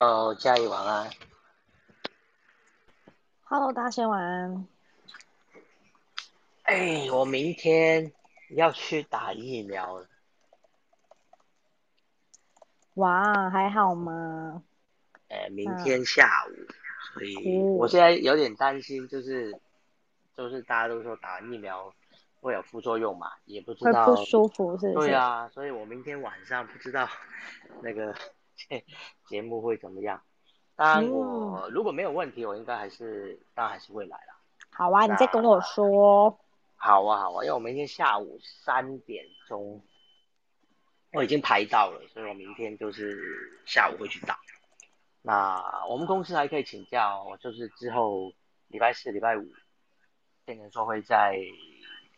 哦，嘉怡晚安。Hello，大仙晚安。哎，我明天要去打疫苗了。哇，还好吗？哎，明天下午，所以哦我现在有点担心，就是就是大家都说打疫苗会有副作用嘛，也不知道。不舒服是不是？对啊，所以我明天晚上不知道 那个 节目会怎么样。当然我、嗯如果没有问题，我应该还是当然还是会来了。好啊，你再跟我说。好啊，好啊，因为我明天下午三点钟我已经排到了，所以我明天就是下午会去打。那我们公司还可以请假哦，就是之后礼拜四、礼拜五变成说会在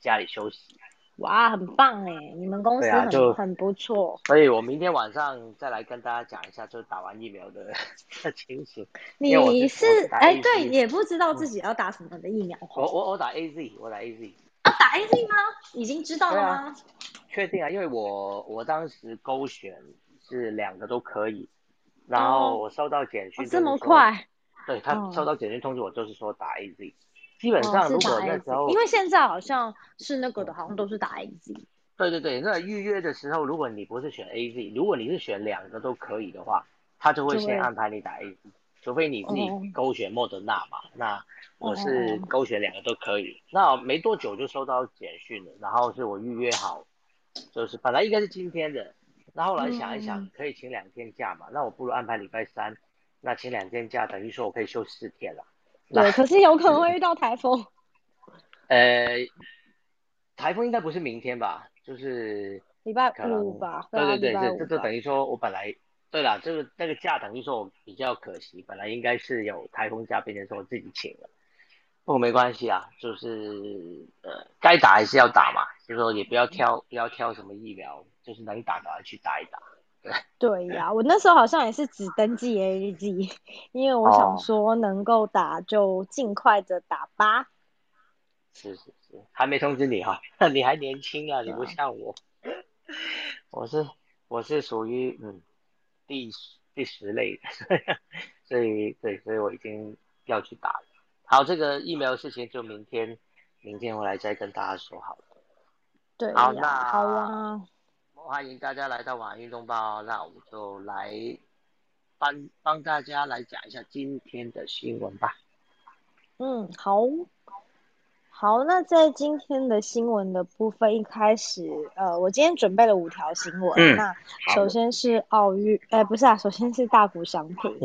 家里休息，哇，很棒哎，你们公司很、啊很不错。所以我明天晚上再来跟大家讲一下，就是打完疫苗的的情形。你是哎对，也不知道自己要打什么的疫苗我我我打 A Z，我打 A Z。啊，打 A Z 吗？已经知道了吗？确定啊，因为我我当时勾选是两个都可以，然后我收到简讯、哦，这么？快？对他哦收到简讯通知我，就是说打 AZ。基本哦，上如果那时候 Z，因为现在好像是那个的，好像都是打 A Z。对对对，那预约的时候，如果你不是选 AZ，如果你是选两个都可以的话，他就会先安排你打 AZ，除非你自己哦勾选莫德纳嘛。那我哦是哦勾选两个都可以，那没多久就收到简讯了，然后是我预约好，就是本来应该是今天的，那后来想一想，嗯可以请两天假嘛，那我不如安排礼拜三，那请两天假，等于说我可以休四天了。那 对，可是有可能会遇到台风。呃，台风应该不是明天吧？就是礼拜五吧，对啊对对，这这就等于说我本来对了，这个那个假等于说我比较可惜，本来应该是有台风假，变成说我自己请了。不过没关系啊，就是呃该打还是要打嘛，就是说也不要挑不要挑什么疫苗，就是能打赶快去打一打。对呀，我那时候好像也是只登记 A G，因为我想哦说能够打就尽快的打吧。是是是，还没通知你哈、你还年轻啊，你不像我，我是我是属于嗯第第十类的，所以对，所以我已经要去打了。好，这个疫苗的事情就明天明天我来再跟大家说好了。对呀，好那好啊，欢迎大家来到晚安运动报，那我们就来帮帮大家来讲一下今天的新闻吧。嗯，好。好，那在今天的新闻的部分，一开始，呃，我今天准备了五条新闻。嗯那首先是奥运，呃，不是啊，首先是大谷翔平。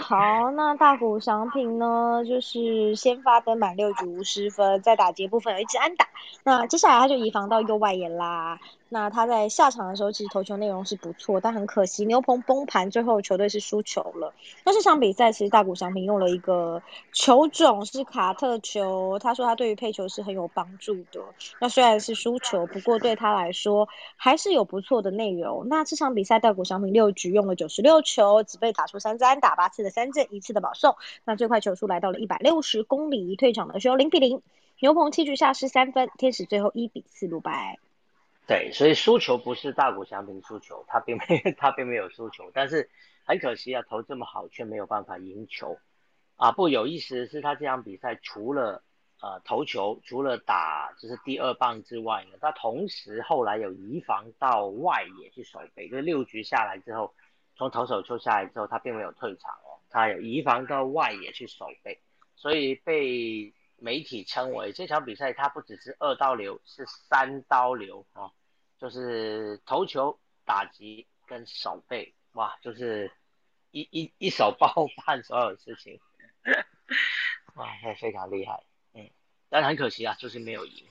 好，那大谷翔平呢，就是先发登满六局无失分，在打击部分有一支安打。那接下来他就移防到右外野啦。那他在下场的时候，其实投球内容是不错，但很可惜牛棚崩盘，最后球队是输球了。那这场比赛其实大谷翔平用了一个球种是卡特球，他说他对于配球是很有帮助的。那虽然是输球，不过对他来说还是有不错的内容。那这场比赛大谷翔平六局用了九十六球，只被打出三支安打，八次的三振，一次的保送。那最快球速来到了一百六十公里，退场的时候零比零。牛棚七局下失三分，天使最后一比四落败。对，所以输球不是大谷翔平输球，他并没 他并没有输球，但是很可惜啊，投这么好却没有办法赢球啊。不有意思的是，他这场比赛除了呃投球，除了打就是第二棒之外呢，他同时后来有移防到外野去守备，就是六局下来之后，从投手丘下来之后，他并没有退场哦，他有移防到外野去守备，所以被媒体称为这场比赛他不只是二刀流，是三刀流啊、哦，就是投球、打击跟手背，哇，就是一一一手包办所有事情，哇，那非常厉害，嗯，但是很可惜啊，就是没有赢。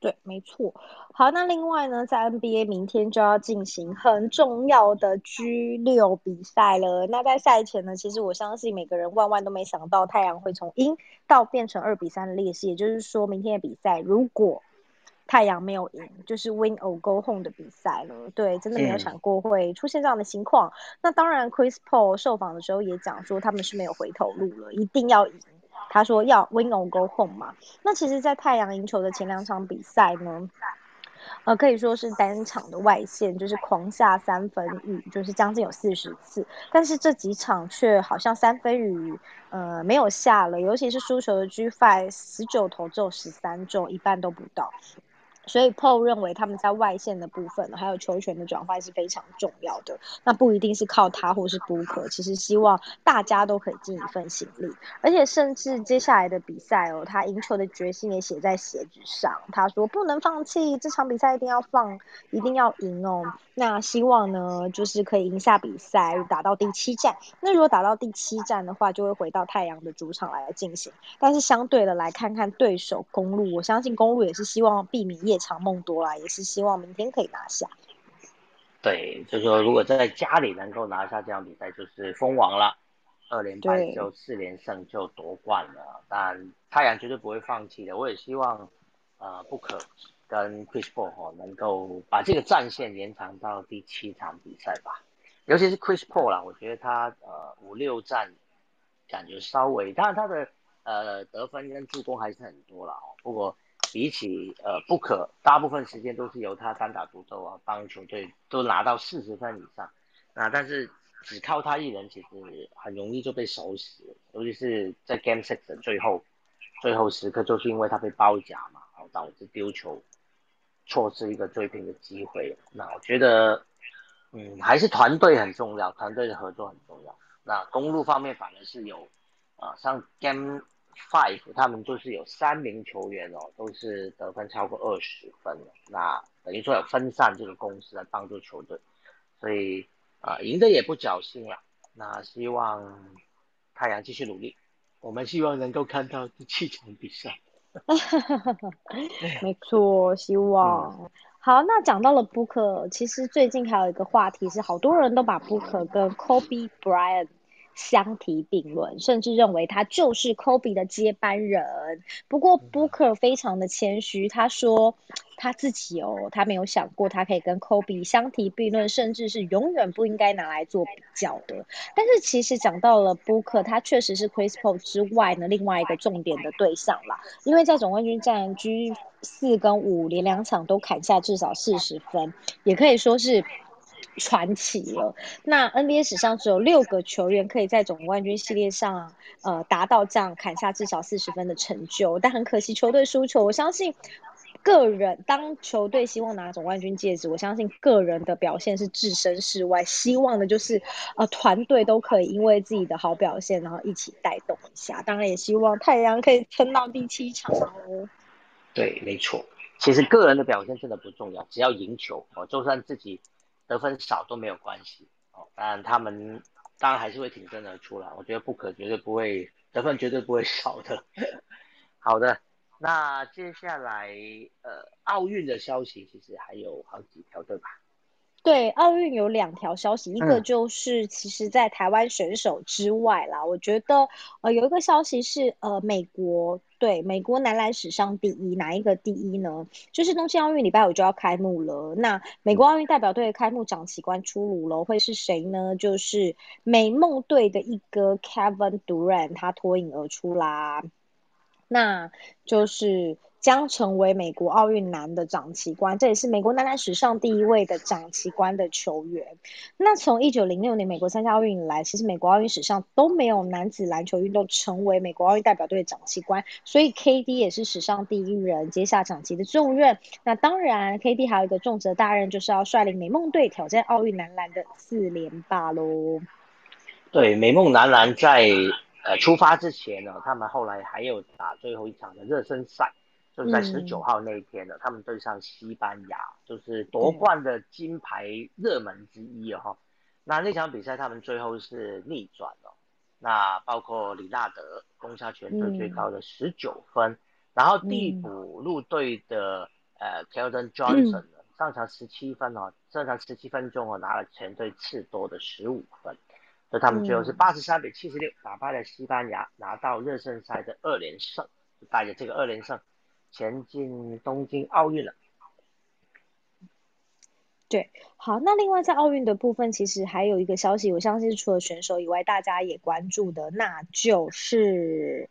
对，没错。好，那另外呢，在 NBA 明天就要进行很重要的 G 六比赛了。那在赛前呢，其实我相信每个人万万都没想到太阳会从赢到变成二比三的劣势，也就是说，明天的比赛如果太阳没有赢，就是 win or go home 的比赛了。对，真的没有想过会出现这样的情况。那当然，Chris Paul 受访的时候也讲说，他们是没有回头路了，一定要赢。他说要 win or go home 嘛。那其实，在太阳赢球的前两场比赛呢，呃，可以说是单场的外线就是狂下三分雨，就是将近有四十次，但是这几场却好像三分雨呃没有下了，尤其是输球的 G Five 十九投只有十三中，一半都不到。所以 Paul 认为他们在外线的部分，还有球权的转换是非常重要的。那不一定是靠他或是 Booker，其实希望大家都可以尽一份心力。而且甚至接下来的比赛哦，他赢球的决心也写在鞋子上。他说不能放弃，这场比赛一定要放，一定要赢哦。那希望呢，就是可以赢下比赛，打到第七战。那如果打到第七战的话，就会回到太阳的主场来进行。但是相对的来看看对手公路，我相信公路也是希望避免夜长梦多啦，也是希望明天可以拿下。对，就是说如果在家里能够拿下这场比赛，就是封王了，二连败就四连胜就夺冠了。但太阳绝对不会放弃的，我也希望呃不可。跟 Chris Paul 哈能够把这个战线延长到第七场比赛吧，尤其是 Chris Paul 啦，我觉得他呃五六战感觉稍微，当然他的呃得分跟助攻还是很多了哦，不过比起呃不可，大部分时间都是由他单打独斗啊，帮球队都拿到四十分以上，那但是只靠他一人其实很容易就被守死，尤其是在 Game Six 的最后最后时刻，就是因为他被包夹嘛，然后导致丢球。错失一个追平的机会，那我觉得，嗯，还是团队很重要，团队的合作很重要。那公路方面反而是有，啊，像 Game Five 他们就是有三名球员哦，都是得分超过二十分的，那等于说有分散这个攻势来帮助球队，所以啊，赢的也不侥幸了。那希望太阳继续努力，我们希望能够看到第七场比赛。没错，希望好。那讲到了 Booker，其实最近还有一个话题是，好多人都把 Booker 跟 Kobe Bryant 相提并论，甚至认为他就是 Kobe 的接班人。不过 Booker 非常的谦虚，他说。他自己哦，他没有想过他可以跟 Kobe 相提并论，甚至是永远不应该拿来做比较的。但是其实讲到了 Booker，他确实是 Chris Paul 之外呢另外一个重点的对象啦。因为在总冠军战 G 四跟五连两场都砍下至少四十分，也可以说是传奇了。那 NBA 史上只有六个球员可以在总冠军系列上呃达到这样砍下至少四十分的成就，但很可惜球队输球。我相信。个人当球队希望拿总冠军戒指，我相信个人的表现是置身事外，希望的就是呃团队都可以因为自己的好表现，然后一起带动一下。当然也希望太阳可以撑到第七场哦。对，没错，其实个人的表现真的不重要，只要赢球哦，就算自己得分少都没有关系哦。当然他们当然还是会挺身而出了，我觉得不可绝对不会得分绝对不会少的。好的。那接下来，呃，奥运的消息其实还有好几条，对吧？对，奥运有两条消息，一个就是其实，在台湾选手之外啦，我觉得，呃，有一个消息是，呃，美国对美国男篮史上第一，哪一个第一呢？就是东京奥运礼拜五就要开幕了，那美国奥运代表队的开幕长旗官出炉了，会是谁呢？就是美梦队的一哥 Kevin Durant，他脱颖而出啦。那就是将成为美国奥运男的掌旗官，这也是美国男篮史上第一位的掌旗官的球员。那从一九零六年美国参加奥运以来，其实美国奥运史上都没有男子篮球运动成为美国奥运代表队的掌旗官，所以 KD 也是史上第一人接下掌旗的重任。那当然，KD 还有一个重责大任，就是要率领美梦队挑战奥运男篮的四连霸喽。对，美梦男篮在。呃，出发之前呢，他们后来还有打最后一场的热身赛，就是在十九号那一天呢，他们对上西班牙，就是夺冠的金牌热门之一哦。那那场比赛他们最后是逆转了，那包括李纳德攻下全队最高的十九分，然后替补入队的呃 Keldon Johnson 上场十七分哦，上场十七分钟哦拿了全队次多的十五分。所以他们最后是八十三比七十六打败了西班牙，拿到热身赛的二连胜，带着这个二连胜前进东京奥运了。对，好，那另外在奥运的部分，其实还有一个消息，我相信除了选手以外，大家也关注的，那就是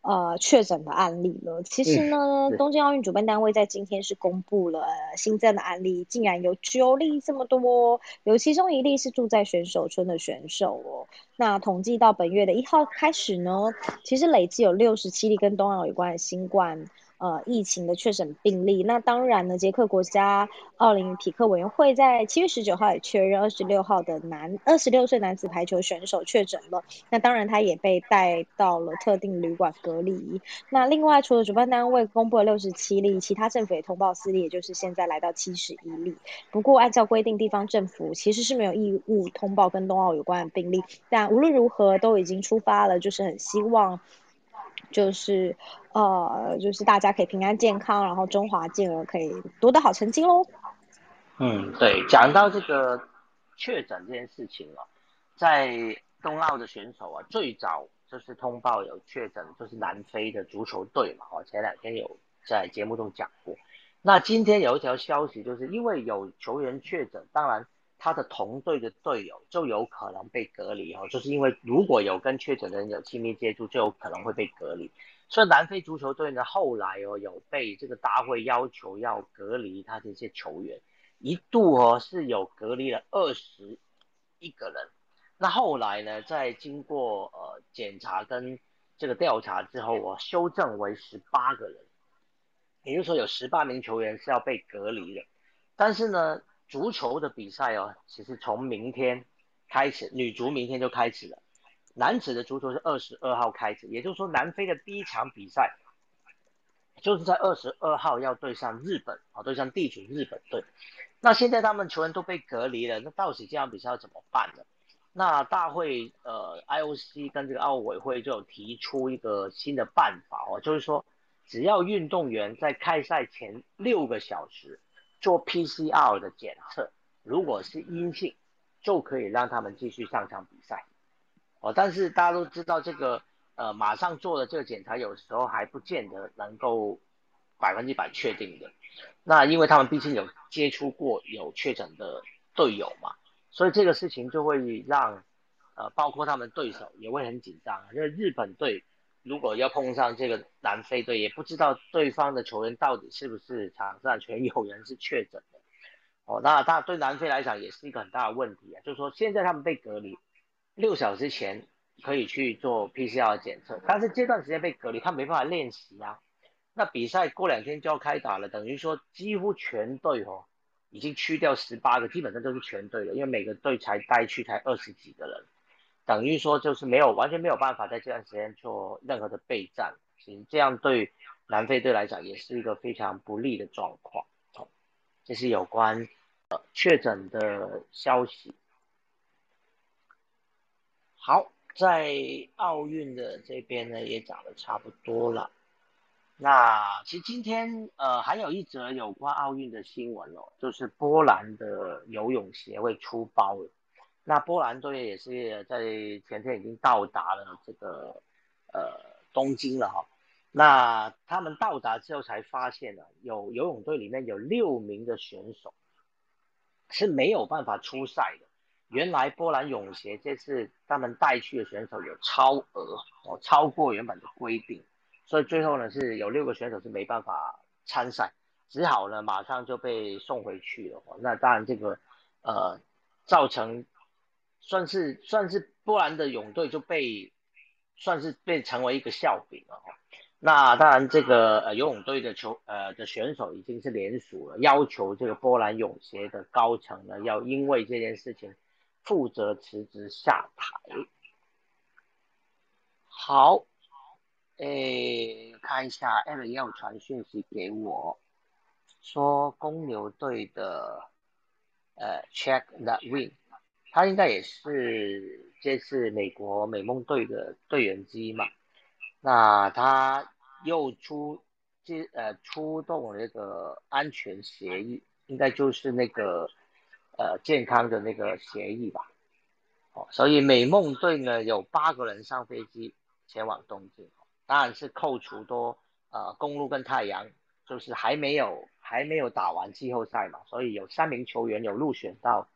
呃确诊的案例了。其实呢，东京奥运主办单位在今天是公布了新增的案例，竟然有九例这么多，有其中一例是住在选手村的选手哦。那统计到本月的一号开始呢，其实累计有六十七例跟冬奥有关的新冠。呃，疫情的确诊病例，那当然呢，捷克国家奥林匹克委员会在七月十九号也确认二十六号的男二十六岁男子排球选手确诊了，那当然他也被带到了特定旅馆隔离。那另外，除了主办单位公布了六十七例，其他政府也通报四例，也就是现在来到七十一例。不过，按照规定，地方政府其实是没有义务通报跟冬奥有关的病例，但无论如何都已经出发了，就是很希望。就是呃，就是大家可以平安健康，然后中华健儿可以夺得好成绩喽。嗯，对，讲到这个确诊这件事情啊，在冬奥的选手啊，最早就是通报有确诊，就是南非的足球队嘛，哦，前两天有在节目中讲过。那今天有一条消息，就是因为有球员确诊，当然。他的同队的队友就有可能被隔离哦，就是因为如果有跟确诊的人有亲密接触，就有可能会被隔离。所以南非足球队呢，后来哦有被这个大会要求要隔离他这些球员，一度哦是有隔离了二十一个人。那后来呢，在经过呃检查跟这个调查之后，我修正为十八个人，也就是说有十八名球员是要被隔离的。但是呢。足球的比赛哦，其实从明天开始，女足明天就开始了。男子的足球是二十二号开始，也就是说，南非的第一场比赛就是在二十二号要对上日本啊，对上地主日本队。那现在他们球员都被隔离了，那到底这场比赛要怎么办呢？那大会呃，IOC 跟这个奥委会就有提出一个新的办法哦，就是说，只要运动员在开赛前六个小时。做 PCR 的检测，如果是阴性，就可以让他们继续上场比赛。哦，但是大家都知道这个，呃，马上做的这个检查，有时候还不见得能够百分之百确定的。那因为他们毕竟有接触过有确诊的队友嘛，所以这个事情就会让，呃，包括他们对手也会很紧张，因为日本队。如果要碰上这个南非队，也不知道对方的球员到底是不是场上全有人是确诊的，哦，那他对南非来讲也是一个很大的问题啊。就是说现在他们被隔离，六小时前可以去做 PCR 检测，但是这段时间被隔离，他没办法练习啊。那比赛过两天就要开打了，等于说几乎全队哦，已经去掉十八个，基本上都是全队了，因为每个队才带去才二十几个人。等于说就是没有完全没有办法在这段时间做任何的备战，其实这样对南非队来讲也是一个非常不利的状况。这是有关呃确诊的消息。好，在奥运的这边呢也讲的差不多了。那其实今天呃还有一则有关奥运的新闻哦，就是波兰的游泳协会出包了。那波兰队也是在前天已经到达了这个呃东京了哈。那他们到达之后才发现呢，有游泳队里面有六名的选手是没有办法出赛的。原来波兰泳协这次他们带去的选手有超额哦，超过原本的规定，所以最后呢是有六个选手是没办法参赛，只好呢马上就被送回去了。那当然这个呃造成。算是算是波兰的泳队就被算是被成为一个笑柄了哈。那当然这个呃游泳队的球呃的选手已经是联署了，要求这个波兰泳协的高层呢要因为这件事情负责辞职下台。好，诶看一下 L 要传讯息给我，说公牛队的呃 check the win。他应该也是这次美国美梦队的队员之一嘛？那他又出这呃出动了那个安全协议，应该就是那个呃健康的那个协议吧？哦，所以美梦队呢有八个人上飞机前往东京，当然是扣除多呃公路跟太阳，就是还没有还没有打完季后赛嘛，所以有三名球员有入选到。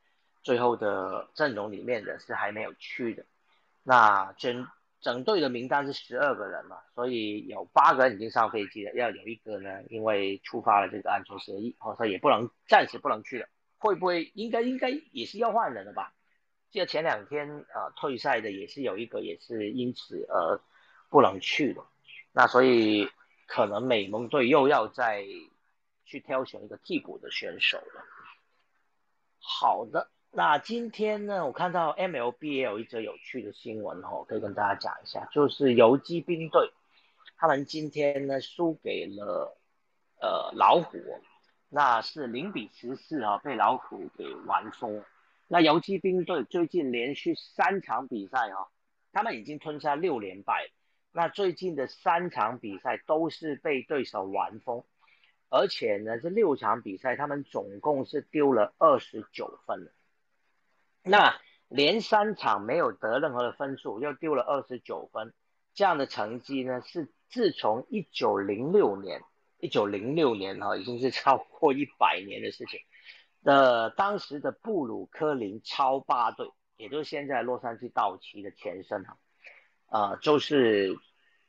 最后的阵容里面的是还没有去的，那整整队的名单是十二个人嘛，所以有八个人已经上飞机了，要有一个呢，因为触发了这个安全协议，所以也不能暂时不能去了。会不会应该应该也是要换人了吧？记得前两天呃退赛的也是有一个也是因此而不能去的，那所以可能美盟队又要再去挑选一个替补的选手了。好的。那今天呢，我看到 MLB 也有一则有趣的新闻哦，可以跟大家讲一下，就是游击兵队，他们今天呢输给了呃老虎，那是零比十四啊，被老虎给完封。那游击兵队最近连续三场比赛啊，他们已经吞下六连败，那最近的三场比赛都是被对手完封，而且呢这六场比赛他们总共是丢了二十九分。那连三场没有得任何的分数，又丢了二十九分，这样的成绩呢，是自从一九零六年，一九零六年哈，已经是超过一百年的事情。的当时的布鲁克林超八队，也就是现在洛杉矶道奇的前身哈，呃，就是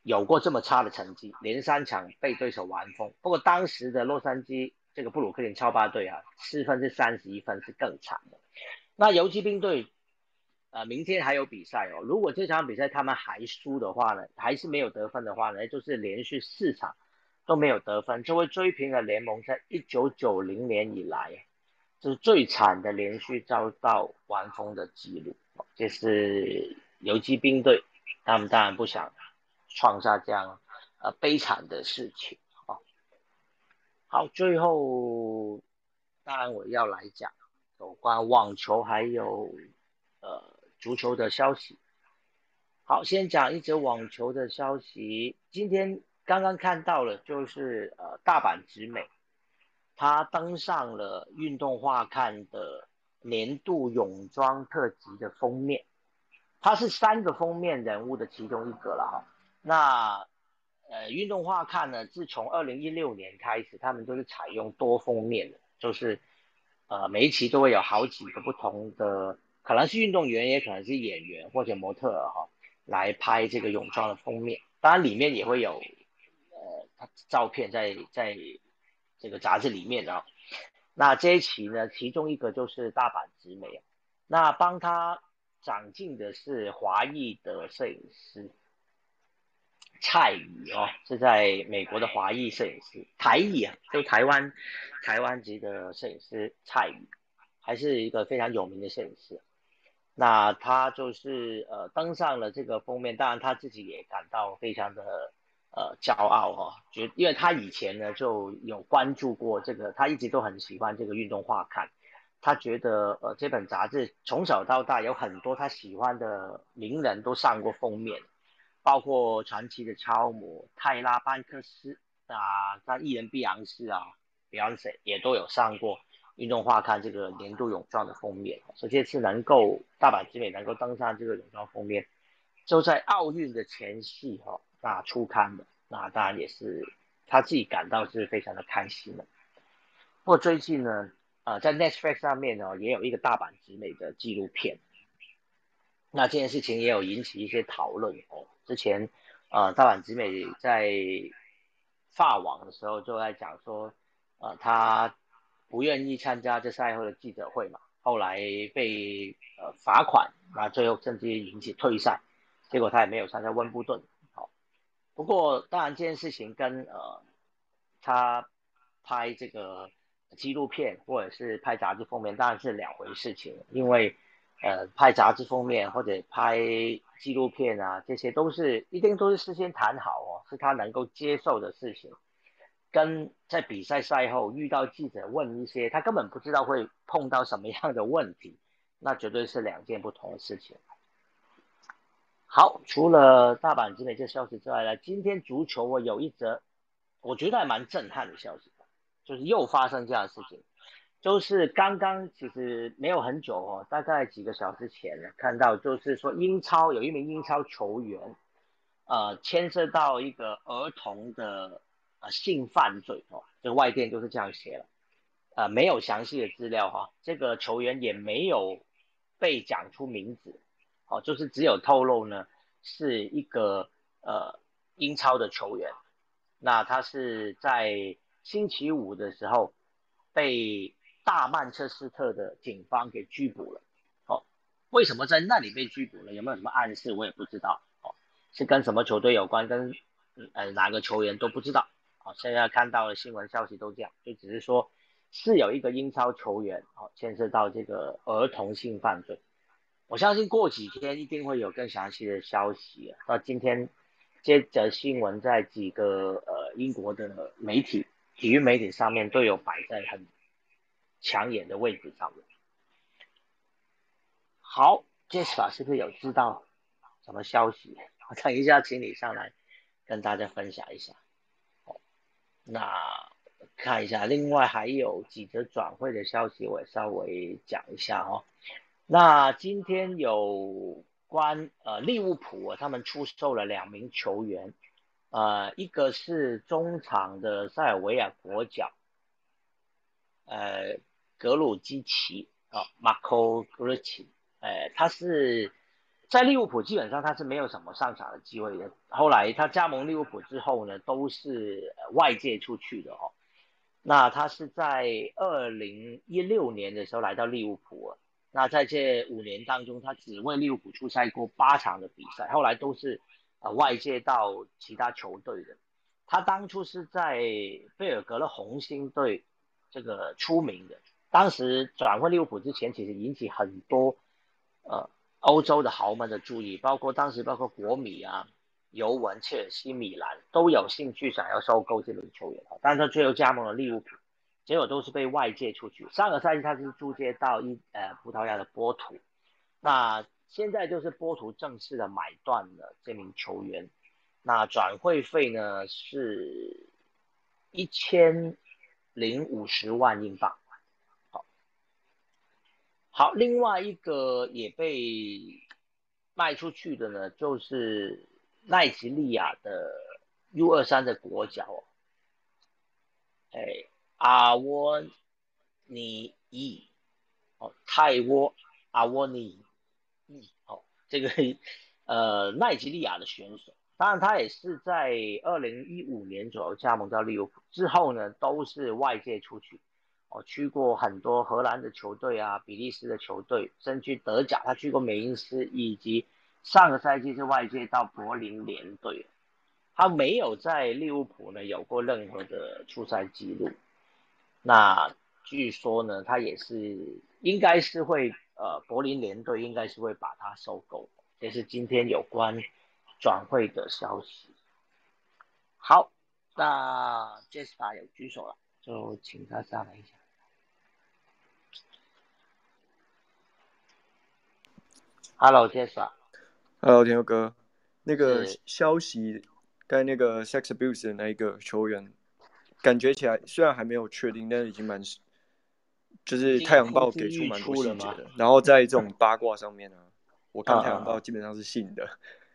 有过这么差的成绩，连三场被对手完封。不过当时的洛杉矶这个布鲁克林超八队啊，失分是三十一分，是更惨的。那游击兵队，呃，明天还有比赛哦。如果这场比赛他们还输的话呢，还是没有得分的话呢，就是连续四场都没有得分，就会追平了联盟在一九九零年以来，就是最惨的连续遭到完封的记录。这是游击兵队，他们当然不想创下这样呃悲惨的事情啊。好，最后当然我要来讲。有关网球还有呃足球的消息。好，先讲一则网球的消息。今天刚刚看到了，就是呃大阪直美，她登上了运动画刊的年度泳装特辑的封面。他是三个封面人物的其中一个了哈。那呃运动画刊呢，自从二零一六年开始，他们都是采用多封面的，就是。呃，每一期都会有好几个不同的，可能是运动员，也可能是演员或者模特哈，来拍这个泳装的封面。当然里面也会有呃他照片在在这个杂志里面啊。那这一期呢，其中一个就是大阪直美，那帮他长进的是华裔的摄影师。蔡宇哦，是在美国的华裔摄影师，台裔啊，就台湾台湾籍的摄影师蔡宇，还是一个非常有名的摄影师。那他就是呃登上了这个封面，当然他自己也感到非常的呃骄傲哈，觉因为他以前呢就有关注过这个，他一直都很喜欢这个运动画刊，他觉得呃这本杂志从小到大有很多他喜欢的名人都上过封面。包括传奇的超模泰拉班克斯啊，在艺人碧昂斯啊必扬士也都有上过运动画刊这个年度泳装的封面。所以这次能够大阪之美能够登上这个泳装封面，就在奥运的前夕哈，那出刊的，那当然也是他自己感到是非常的开心的。不过最近呢，呃，在 Netflix 上面呢，也有一个大阪之美的纪录片，那这件事情也有引起一些讨论哦。之前，呃，大阪直美在法网的时候就在讲说，呃，他不愿意参加这赛后的记者会嘛，后来被呃罚款，那最后甚至引起退赛，结果他也没有参加温布顿。好，不过当然这件事情跟呃他拍这个纪录片或者是拍杂志封面当然是两回事情，因为。呃，拍杂志封面或者拍纪录片啊，这些都是一定都是事先谈好哦，是他能够接受的事情。跟在比赛赛后遇到记者问一些他根本不知道会碰到什么样的问题，那绝对是两件不同的事情。好，除了大阪之美这消息之外呢，今天足球我有一则我觉得还蛮震撼的消息，就是又发生这样的事情。就是刚刚其实没有很久哦，大概几个小时前看到，就是说英超有一名英超球员，呃，牵涉到一个儿童的呃性犯罪哦，这个外电就是这样写了，呃，没有详细的资料哈，这个球员也没有被讲出名字，哦，就是只有透露呢是一个呃英超的球员，那他是在星期五的时候被大曼彻斯特的警方给拘捕了。哦，为什么在那里被拘捕了？有没有什么暗示？我也不知道。哦，是跟什么球队有关？跟呃哪个球员都不知道。哦，现在看到的新闻消息都这样，就只是说是有一个英超球员哦牵涉到这个儿童性犯罪。我相信过几天一定会有更详细的消息啊。到今天，接着新闻在几个呃英国的媒体、体育媒体上面都有摆在很抢眼的位置上面。好，Jessica 是不是有知道什么消息？我等一下请你上来跟大家分享一下。那看一下，另外还有几则转会的消息，我也稍微讲一下哦。那今天有关呃利物浦，他们出售了两名球员，呃，一个是中场的塞尔维亚国脚，呃，格鲁基奇啊，Marco Grucci，呃，他是在利物浦基本上他是没有什么上场的机会的，后来他加盟利物浦之后呢，都是外借出去的哦。那他是在二零一六年的时候来到利物浦。那在这五年当中，他只为利物浦出赛过八场的比赛，后来都是呃外借到其他球队的。他当初是在贝尔格勒红星队这个出名的，当时转会利物浦之前，其实引起很多呃欧洲的豪门的注意，包括当时包括国米啊、尤文、切尔西、米兰都有兴趣想要收购这名球员，但是他最后加盟了利物浦。结果都是被外借出去。上个赛季他是租借到一呃葡萄牙的波图，那现在就是波图正式的买断了这名球员。那转会费呢是一千零五十万英镑。好，另外一个也被卖出去的呢，就是奈及利亚的 U 二三的国脚哦，哎。阿沃尼伊，哦，泰沃阿沃尼伊，哦，这个呃奈及利亚的选手，当然他也是在二零一五年左右加盟到利物浦之后呢，都是外借出去，哦，去过很多荷兰的球队啊，比利时的球队，甚至德甲，他去过美因斯，以及上个赛季是外借到柏林联队，他没有在利物浦呢有过任何的出赛记录。那据说呢，他也是应该是会呃，柏林联队应该是会把他收购。这是今天有关转会的消息。好，那 Jespa 有举手了，就请他上来一下。Hello，Jessica。Hello，天佑哥。那个消息，刚才那个 Sex Abuse 的那一个球员。感觉起来虽然还没有确定，但是已经蛮，就是太阳报给出蛮多细节的。然后在这种八卦上面呢，我看太阳报基本上是信的。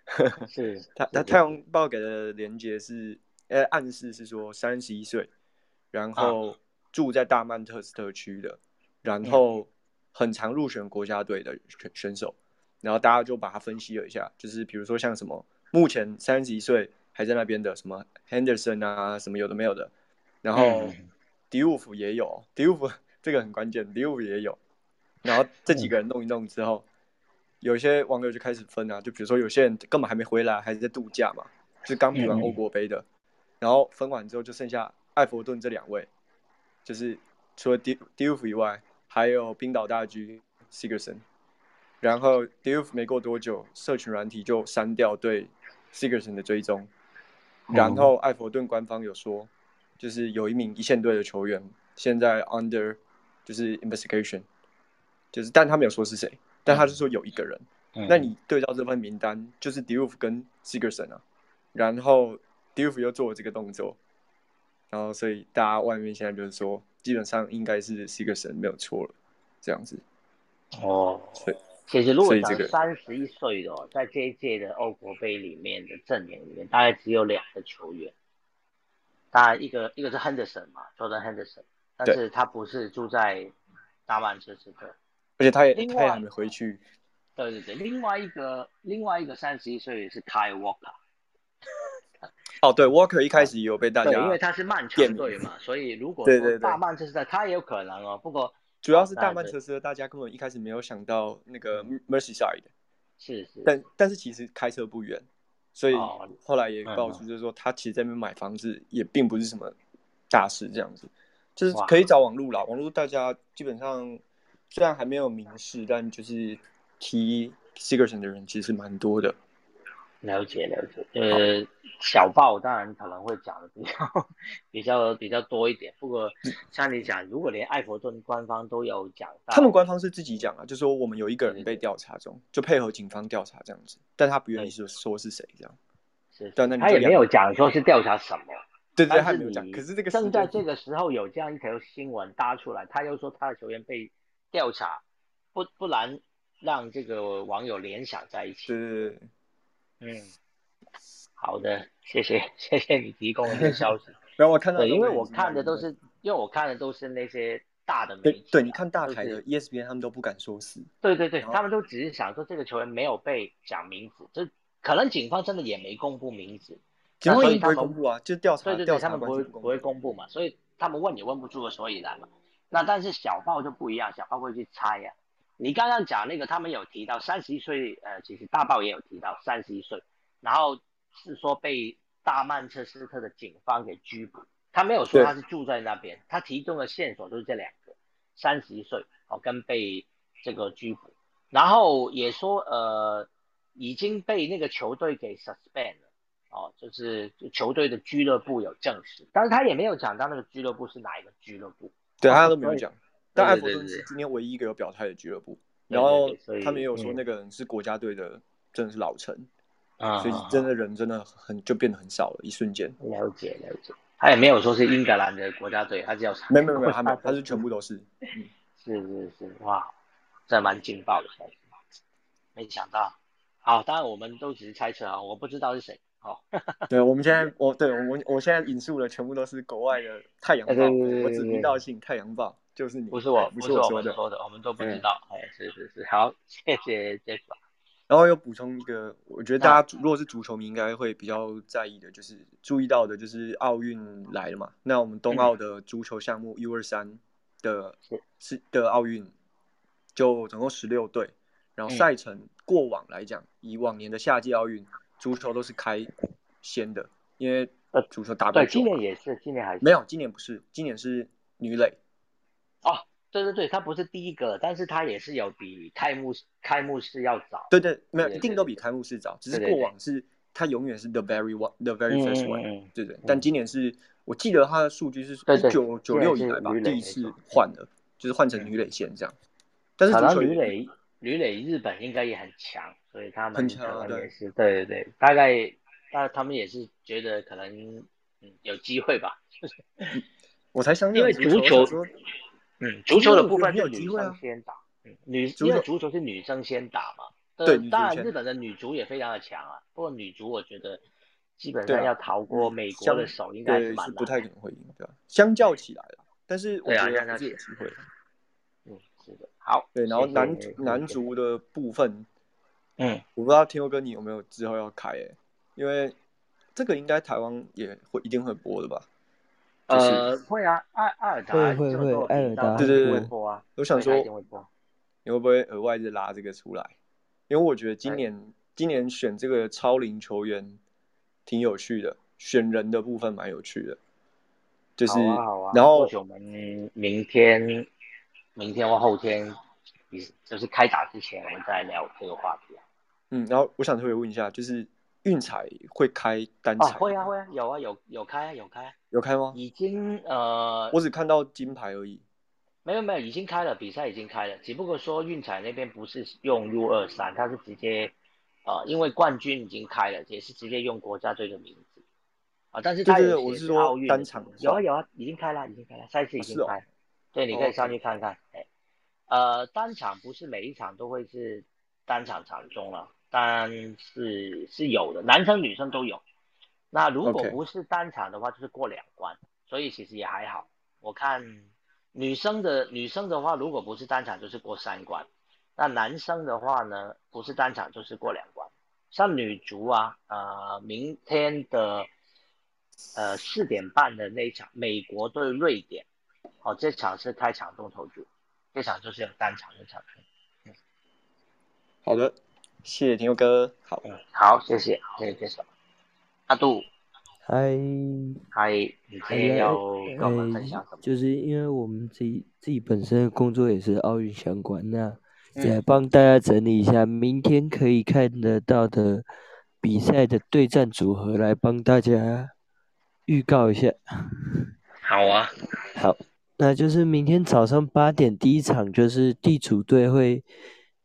是，他他太阳报给的连接是，呃，暗示是说三十一岁，然后住在大曼特斯特区的，然后很常入选国家队的选选手。然后大家就把他分析了一下，就是比如说像什么目前三十一岁还在那边的什么 Henderson 啊，什么有的没有的。然后，迪乌夫也有，迪乌夫这个很关键，迪乌夫也有。然后这几个人弄一弄之后，有些网友就开始分啊，就比如说有些人根本还没回来，还是在度假嘛，就刚比完欧国杯的。然后分完之后就剩下艾弗顿这两位，就是除了迪迪乌夫以外，还有冰岛大狙 Sigerson。然后迪乌夫没过多久，社群软体就删掉对 Sigerson 的追踪。然后艾弗顿官方有说。就是有一名一线队的球员，现在 under 就是 investigation，就是但他没有说是谁，但他是说有一个人。那你对照这份名单，就是 d u f 跟 Sigerson 啊，然后 d u f 又做了这个动作，然后所以大家外面现在就是说，基本上应该是 Sigerson 没有错了，这样子。哦，对，其实如果讲三十一岁的，在这一届的欧国杯里面的阵营里面，大概只有两个球员。当然，一个一个是 Henderson 嘛，Jordan Henderson，但是他不是住在大曼彻斯特，而且他也他也还没回去，对对对，另外一个另外一个三十一岁是 Kyle Walker。哦，对，Walker 一开始也有被大家，对，因为他是曼城队嘛，所以如果对对对大曼彻斯特，他也有可能哦。不过主要是大曼彻斯特，大家根本一开始没有想到那个 Merseyside，是是，但但是其实开车不远，所以哦后来也爆出就是说他其实在那边买房子也并不是什么大事，这样子，就是可以找网路啦，网路大家基本上虽然还没有明示，但就是提 Sigerson 的人其实蛮多的。了解了解，呃，小报当然可能会讲的比较 比较比较多一点，不过像你讲，如果连艾佛顿官方都有讲到，他们官方是自己讲啊，就说我们有一个人被调查中，就配合警方调查这样子，但他不愿意说说是谁这样。是但那你他也没有讲说是调查什么，对对，他没有讲。你可是这个正在这个时候有这样一条新闻搭出来，他又说他的球员被调查，不不然让这个网友联想在一起。对对对，嗯，好的，谢谢 谢谢你提供的这个消息。然后我看到，对，因为我看的都是，因为我看的都是那些大的媒体啊。对对，你看大台的 ESPN 他们都不敢说死。对对对，他们都只是想说这个球员没有被讲名字，这可能警方真的也没公布名字。警方也不公布啊，就调查对对对，他们不会不会公布嘛，所以他们问也问不出个所以然嘛。那但是小报就不一样，小报会去猜呀、你刚刚讲那个，他们有提到三十一岁，呃，其实大报也有提到三十一岁，然后是说被大曼彻斯特的警方给拘捕，他没有说他是住在那边，他提供的线索就是这两个，三十一岁哦跟被这个拘捕，然后也说呃已经被那个球队给 suspend 了。哦，就是球队的俱乐部有证实，但是他也没有讲到那个俱乐部是哪一个俱乐部。对他都没有讲。但艾弗顿是今天唯一一个有表态的俱乐部，然后他们也有说嗯。那个人是国家队的，真的是老臣，啊所以真的人真的很就变得很少了，一瞬间。了解了解，他也没有说是英格兰的国家队，他只有没没有没有，他没，他是全部都是。是是是，哇，这蛮劲爆的，没想到。好，当然我们都只是猜测啊，我不知道是谁。哦，对，我们现在 我对我们我现在引述的全部都是国外的《太阳报我指名道姓，《太阳报》就是你，不是我，哎不是我说的。们说的，我们都不知道。哎，是是是，好，谢谢 Jeff。然后又补充一个，我觉得大家如果是足球迷，应该会比较在意的，就是注意到的，就是奥运来了嘛。那我们冬奥的足球项目 U 二三的是是的奥运，就总共十六队。然后赛程过往来讲，以往年的夏季奥运，足球都是开先的，因为呃足球打比较对，久今年也是，今年还是没有，今年不是，今年是女垒。哦，对对对，他不是第一个，但是他也是有比开幕开幕式要早。对对，没有，一定都比开幕式早，只是过往是他永远是 the very one，the very 嗯 first 嗯 one，对对。但今年是我记得他的数据是九九六以来吧第一次换的，就是换成女磊线这样。但是可能足球也女垒女垒日本应该也很强，所以他们可能也是对对对，大概大他们也是觉得可能嗯有机会吧。我才相信因为足足球嗯，足球的部分是女生先打，嗯，女因为足球是女生先打嘛。对当然日本的女足也非常的强啊，不过女足我觉得基本上要逃过美国的手应该是蛮难的。不太可能会赢，对吧？相较起来了，但是我觉得还是有机会的。嗯，是的，好。对，然后男男，足的部分，嗯，我不知道天佑哥你有没有之后要开诶、因为这个应该台湾也会一定会播的吧？就是呃，会啊，艾艾尔达会会会艾尔达对对对会播啊，我想说。你会不会额外再拉这个出来？因为我觉得今年今年选这个超龄球员挺有趣的，选人的部分蛮有趣的，就是啊啊，然后或许我们明天、明天或后天，就是开打之前，我们再聊这个话题啊。嗯，然后我想特别问一下，就是运彩会开单哦，场、会啊会啊，有啊有有开啊有开啊，有开吗？已经呃我只看到金牌而已。没有没有已经开了，比赛已经开了，只不过说运彩那边不是用 U 二三，它是直接呃因为冠军已经开了，也是直接用国家队的名字。啊，但是它对对有写对我是说奥运单场有啊有啊，已经开了已经开了，赛事已经开了，对，你可哦以上去看看，哎、呃，单场不是每一场都会是单场场中了，但是是有的，男生女生都有。那如果不是单场的话，就是过两关，所以其实也还好。我看女生的女生的话，如果不是单场，就是过三关。那男生的话呢，不是单场就是过两关。像女足啊，呃，明天的呃四点半的那一场，美国对瑞典，哦，这场是开场动投注，这场就是有单场的场分。好的，谢谢听佑哥。好，嗯，好，谢谢，谢谢介绍。阿杜，嗨，嗨，你今天要跟我们分享什么？就是因为我们自己自己本身的工作也是奥运相关，那嗯也帮大家整理一下明天可以看得到的比赛的对战组合，来帮大家预告一下。好啊，好，那就是明天早上八点第一场就是地主队会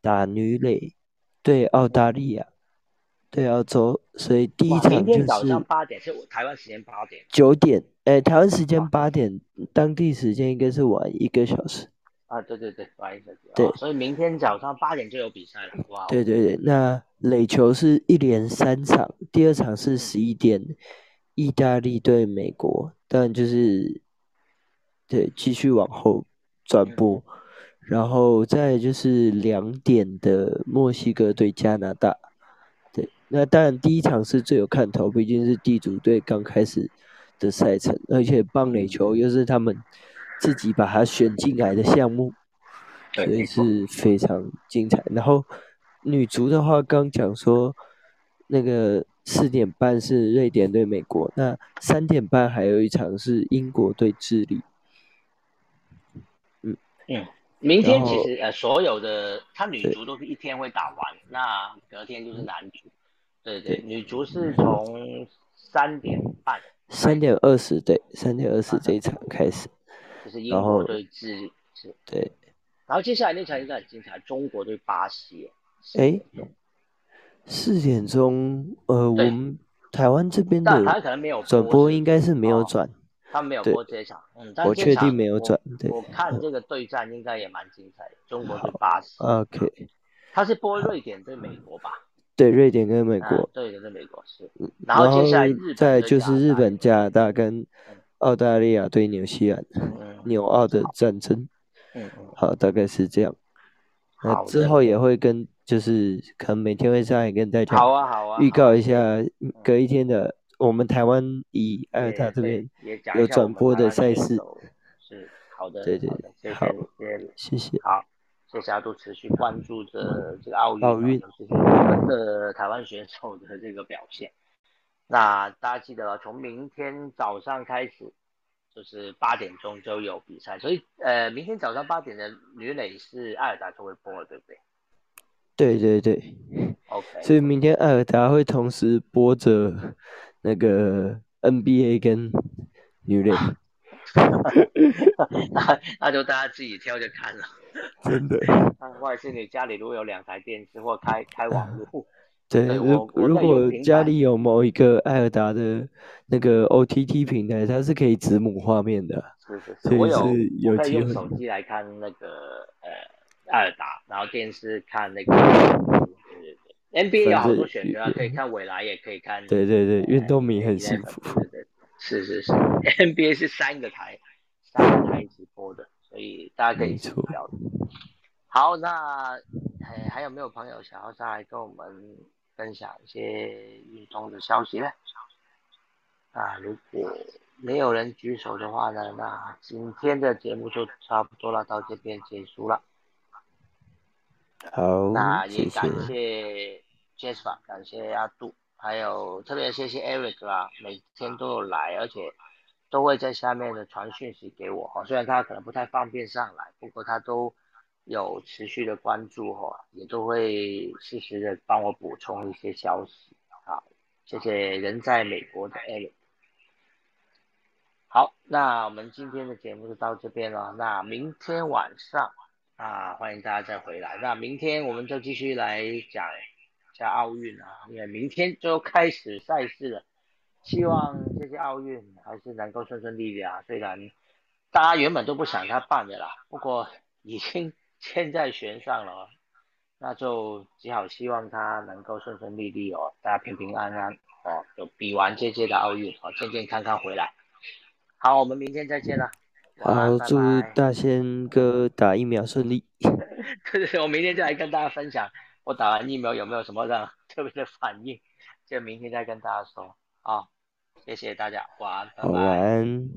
打女垒对澳大利亚对澳洲，所以第一哇场就明天早上是八点是我台湾时间八点。九点，哎，台湾时哇。间八点，当地时间应该是晚一个小时。啊，对对对，晚一个小时，对哦所以明天早上八点就有比赛了，哇哦，对对对，那垒球是一连三场，第二场是十一点，意大利对美国，当然就是对继续往后转播，然后再就是两点的墨西哥对加拿大，对，那当然第一场是最有看头，毕竟是地主队刚开始的赛程，而且棒垒球又是他们自己把它选进来的项目，所以是非常精彩。然后女足的话，刚讲说那个四点半是瑞典对美国，那三点半还有一场是英国对智利。明天其实呃所有的他女足都是一天会打完，那隔天就是男足，对对，对。女足是从三点半，三点二十对，三点二十这一场开始，就是英然后国对智利是，对，然后接下来那场应该很精彩，中国对巴西，诶四点钟，呃，我们台湾这边的转播是应该是没有哦。转，他没有对。播这一场，嗯，但我确定没有转，对。我看这个对战应该也蛮精彩的，中国对巴西，，OK，他是播瑞典对美国吧？对，瑞典跟美啊国，对的，对美国是，嗯然后接下来日再就是日本、加加拿大跟澳大利亚对纽西兰，嗯。纽澳的战争，嗯嗯，好，大概是这样。那之后也会跟，就是可能每天会上来跟大家好啊好啊，预告一下隔一天的我们台湾以艾尔也对达这边有转播的赛事，是好的，对对好的谢好谢，谢谢。好，谢谢阿杜持续关注着这个奥运啊，奥运的台湾选手的这个表现。那大家记得了，从明天早上开始，就是八点钟就有比赛，所以呃，明天早上八点的女垒是艾尔达就会播了，对不对对对对，？OK，所以明天艾尔达会同时播着那个 NBA 跟女垒，那那就大家自己挑着看了。真的。那，或者是你家里如果有两台电视或开开网络，对，对如如果家板里有某一个艾尔达的那个 OTT 平台，它是可以子母画面的啊，是是所是，我有以是有我可以机会用手机来看那个呃艾尔达，然后电视看那个，，NBA 有好多选择啊，可以看未来，也可以看，对对对，运呃动迷很11幸福。对对对，是是是，NBA 是三个台，三个台直播的，所以大家可以没错自己挑的。好，那还还有没有朋友想要再来跟我们分享一些运动的消息呢？啊，如果没有人举手的话呢，那今天的节目就差不多了，到这边结束了。好那，也感。谢 Jasper，感谢阿杜，还有特别谢谢 Eric 啦，每天都有来，而且都会在下面的传讯息给我哈。虽然他可能不太方便上来，不过他都有持续的关注哈，也都会适时的帮我补充一些消息。好，谢谢人在美国的 Eric。好，那我们今天的节目就到这边了。那明天晚上啊，欢迎大家再回来。那明天我们就继续来讲一下奥运啊，因为明天就开始赛事了。希望这些奥运还是能够顺顺利利啊。虽然大家原本都不想他办的啦，不过已经箭在弦上了哦，那就只好希望他能够顺顺利利哦，大家平平安安哦，就比完这届的奥运哦，健健康康回来。好，我们明天再见了。好，祝大仙哥打疫苗顺利。对 对对，我明天就来跟大家分享我打完疫苗有没有什么的 特别的反应，就明天再跟大家说。啊，谢谢大家，晚安，拜好，晚。安。